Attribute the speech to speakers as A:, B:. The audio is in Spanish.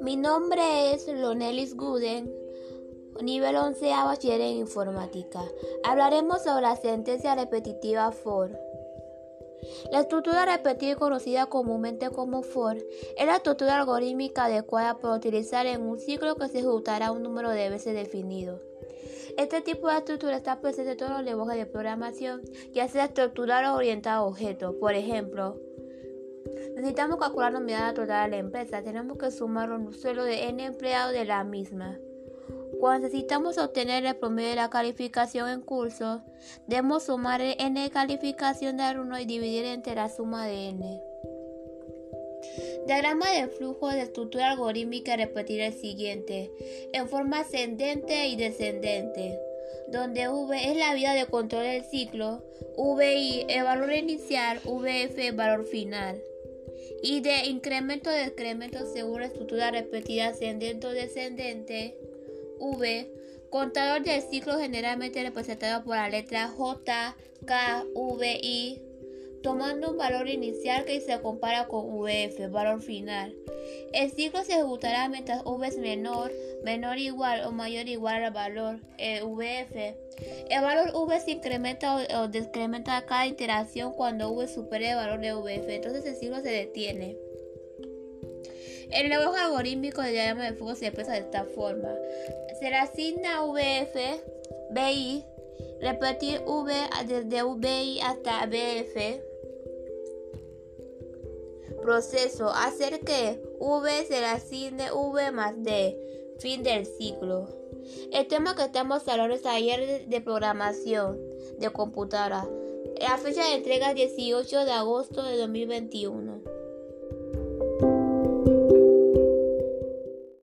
A: Mi nombre es Lonelis Guden, nivel 11 bachiller en informática. Hablaremos sobre la sentencia repetitiva for. La estructura repetida conocida comúnmente como for es la estructura algorítmica adecuada para utilizar en un ciclo que se ejecutará un número de veces definido. Este tipo de estructura está presente en todos los lenguajes de programación, ya sea estructural o orientado a objetos. Por ejemplo, necesitamos calcular la unidad total de la empresa. Tenemos que sumar un suelo de n empleados de la misma. Cuando necesitamos obtener el promedio de la calificación en curso, debemos sumar el n calificación de alumno y dividir entre la suma de n. Diagrama de flujo de estructura algorítmica repetir el siguiente, en forma ascendente y descendente, donde V es la vía de control del ciclo, VI el valor inicial, VF el valor final, y de incremento de decremento según la estructura repetida ascendente o descendente, V, contador del ciclo generalmente representado por la letra J, K, V, I, tomando un valor inicial que se compara con VF, valor final. El ciclo se ejecutará mientras V es menor, menor igual o mayor igual al valor eh, VF. El valor V se incrementa o, decrementa a cada iteración cuando V supere el valor de VF, entonces el ciclo se detiene. El lenguaje algorítmico de diagrama de flujo se expresa de esta forma. Se le asigna VF, BI, repetir V desde VI hasta BF Proceso. Hacer que V se le asigne V más D. Fin del ciclo. El tema que estamos hablando es ayer de programación de computadora. La fecha de entrega es 18 de agosto de 2021.